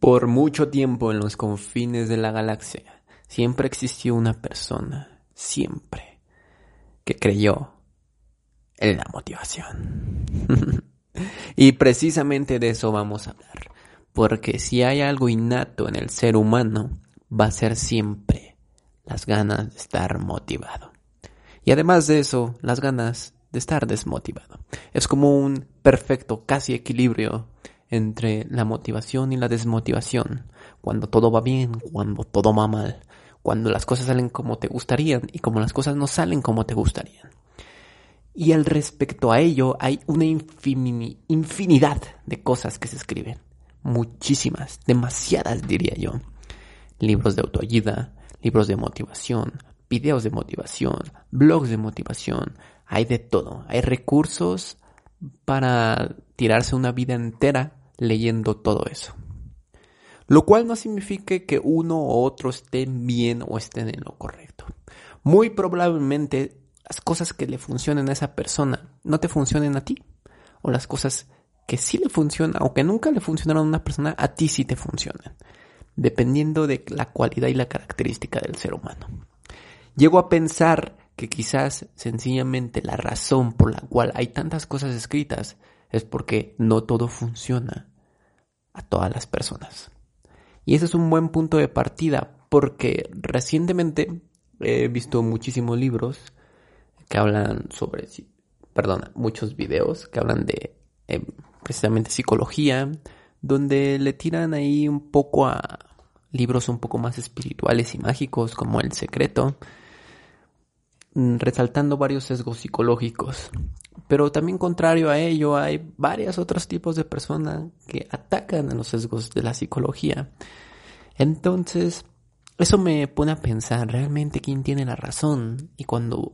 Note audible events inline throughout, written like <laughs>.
Por mucho tiempo en los confines de la galaxia siempre existió una persona, siempre, que creyó en la motivación. <laughs> y precisamente de eso vamos a hablar, porque si hay algo innato en el ser humano, va a ser siempre las ganas de estar motivado. Y además de eso, las ganas de estar desmotivado. Es como un perfecto casi equilibrio entre la motivación y la desmotivación, cuando todo va bien, cuando todo va mal, cuando las cosas salen como te gustarían y como las cosas no salen como te gustarían. Y al respecto a ello hay una infinidad de cosas que se escriben, muchísimas, demasiadas diría yo. Libros de autoayuda, libros de motivación, videos de motivación, blogs de motivación, hay de todo, hay recursos para tirarse una vida entera leyendo todo eso. Lo cual no significa que uno u otro estén bien o estén en lo correcto. Muy probablemente las cosas que le funcionen a esa persona no te funcionen a ti. O las cosas que sí le funcionan o que nunca le funcionaron a una persona, a ti sí te funcionan. Dependiendo de la cualidad y la característica del ser humano. Llego a pensar que quizás sencillamente la razón por la cual hay tantas cosas escritas es porque no todo funciona a todas las personas. Y ese es un buen punto de partida porque recientemente he visto muchísimos libros que hablan sobre, perdón, muchos videos que hablan de eh, precisamente psicología, donde le tiran ahí un poco a libros un poco más espirituales y mágicos como El Secreto, mm, resaltando varios sesgos psicológicos. Pero también contrario a ello, hay varios otros tipos de personas que atacan a los sesgos de la psicología. Entonces, eso me pone a pensar realmente quién tiene la razón. Y cuando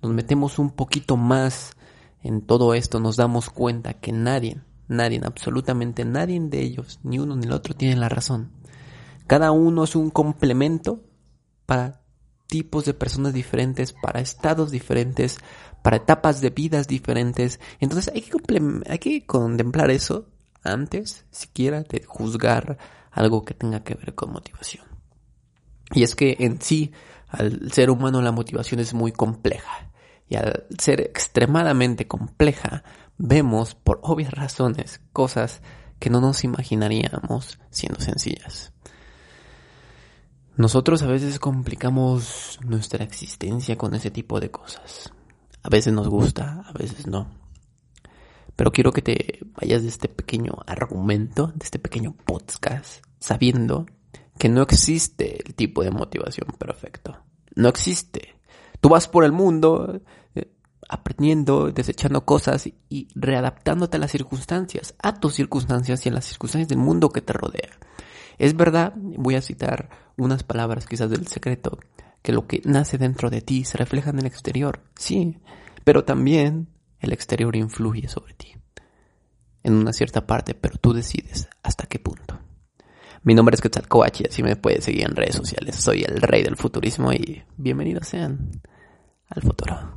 nos metemos un poquito más en todo esto, nos damos cuenta que nadie, nadie, absolutamente nadie de ellos, ni uno ni el otro, tiene la razón. Cada uno es un complemento para tipos de personas diferentes, para estados diferentes, para etapas de vidas diferentes. Entonces hay que, hay que contemplar eso antes, siquiera, de juzgar algo que tenga que ver con motivación. Y es que en sí, al ser humano la motivación es muy compleja. Y al ser extremadamente compleja, vemos por obvias razones cosas que no nos imaginaríamos siendo sencillas. Nosotros a veces complicamos nuestra existencia con ese tipo de cosas. A veces nos gusta, a veces no. Pero quiero que te vayas de este pequeño argumento, de este pequeño podcast, sabiendo que no existe el tipo de motivación perfecto. No existe. Tú vas por el mundo eh, aprendiendo, desechando cosas y readaptándote a las circunstancias, a tus circunstancias y a las circunstancias del mundo que te rodea. Es verdad, voy a citar unas palabras quizás del secreto, que lo que nace dentro de ti se refleja en el exterior, sí, pero también el exterior influye sobre ti. En una cierta parte, pero tú decides hasta qué punto. Mi nombre es Quetzalcoatl y así me puedes seguir en redes sociales. Soy el rey del futurismo y bienvenidos sean al futuro.